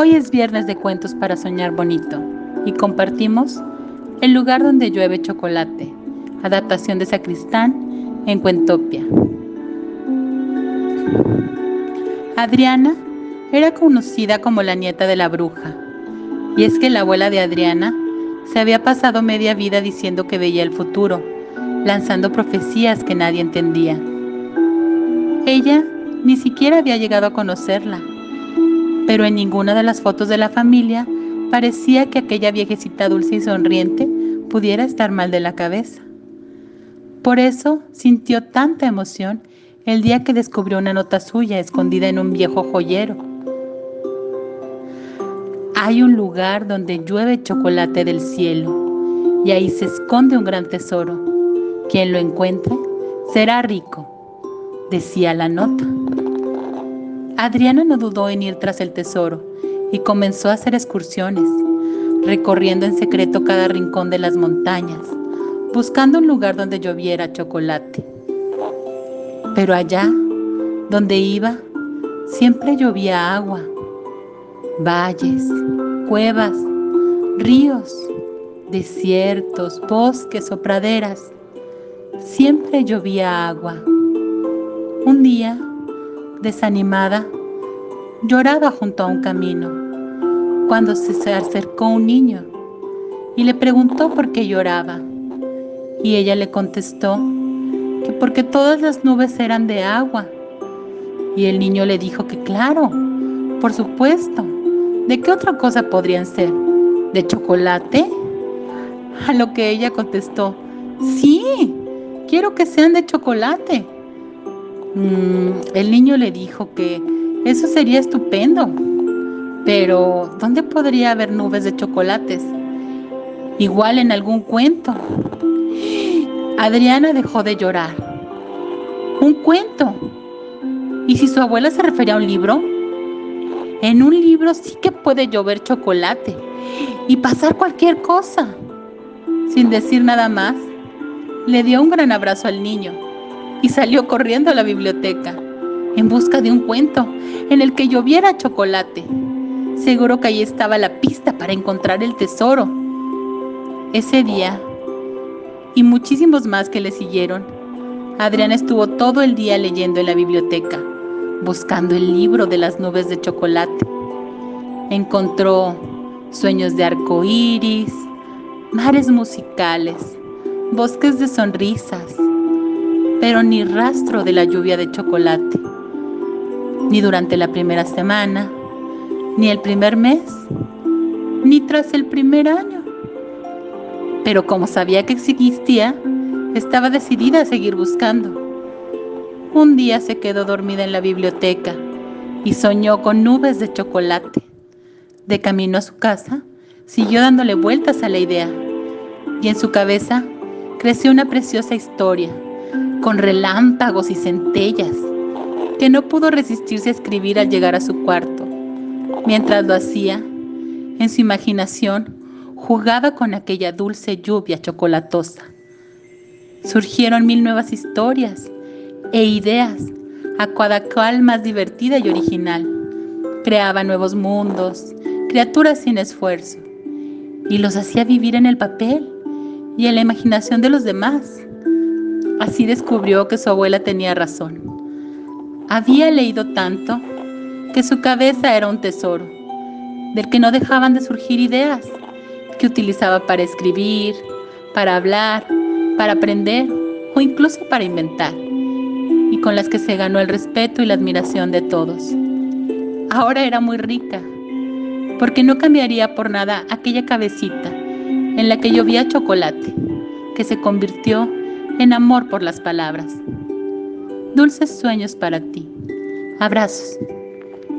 Hoy es viernes de cuentos para soñar bonito y compartimos El lugar donde llueve chocolate, adaptación de Sacristán en Cuentopia. Adriana era conocida como la nieta de la bruja, y es que la abuela de Adriana se había pasado media vida diciendo que veía el futuro, lanzando profecías que nadie entendía. Ella ni siquiera había llegado a conocerla, pero en ninguna de las fotos de la familia parecía que aquella viejecita dulce y sonriente pudiera estar mal de la cabeza. Por eso sintió tanta emoción el día que descubrió una nota suya escondida en un viejo joyero. Hay un lugar donde llueve chocolate del cielo y ahí se esconde un gran tesoro. Quien lo encuentre será rico, decía la nota. Adriana no dudó en ir tras el tesoro y comenzó a hacer excursiones, recorriendo en secreto cada rincón de las montañas, buscando un lugar donde lloviera chocolate. Pero allá, donde iba, siempre llovía agua, valles, cuevas, ríos, desiertos, bosques o praderas. Siempre llovía agua. Un día desanimada, lloraba junto a un camino, cuando se acercó un niño y le preguntó por qué lloraba. Y ella le contestó que porque todas las nubes eran de agua. Y el niño le dijo que claro, por supuesto, ¿de qué otra cosa podrían ser? ¿De chocolate? A lo que ella contestó, sí, quiero que sean de chocolate. Mm, el niño le dijo que eso sería estupendo, pero ¿dónde podría haber nubes de chocolates? Igual en algún cuento. Adriana dejó de llorar. Un cuento. ¿Y si su abuela se refería a un libro? En un libro sí que puede llover chocolate y pasar cualquier cosa. Sin decir nada más, le dio un gran abrazo al niño y salió corriendo a la biblioteca en busca de un cuento en el que lloviera chocolate. Seguro que ahí estaba la pista para encontrar el tesoro. Ese día, y muchísimos más que le siguieron, Adriana estuvo todo el día leyendo en la biblioteca, buscando el libro de las nubes de chocolate. Encontró sueños de arco iris, mares musicales, bosques de sonrisas, pero ni rastro de la lluvia de chocolate, ni durante la primera semana, ni el primer mes, ni tras el primer año. Pero como sabía que existía, estaba decidida a seguir buscando. Un día se quedó dormida en la biblioteca y soñó con nubes de chocolate. De camino a su casa, siguió dándole vueltas a la idea y en su cabeza creció una preciosa historia con relámpagos y centellas, que no pudo resistirse a escribir al llegar a su cuarto. Mientras lo hacía, en su imaginación jugaba con aquella dulce lluvia chocolatosa. Surgieron mil nuevas historias e ideas, a cada cual más divertida y original. Creaba nuevos mundos, criaturas sin esfuerzo, y los hacía vivir en el papel y en la imaginación de los demás. Así descubrió que su abuela tenía razón. Había leído tanto que su cabeza era un tesoro, del que no dejaban de surgir ideas, que utilizaba para escribir, para hablar, para aprender o incluso para inventar, y con las que se ganó el respeto y la admiración de todos. Ahora era muy rica, porque no cambiaría por nada aquella cabecita en la que llovía chocolate, que se convirtió en amor por las palabras. Dulces sueños para ti. Abrazos.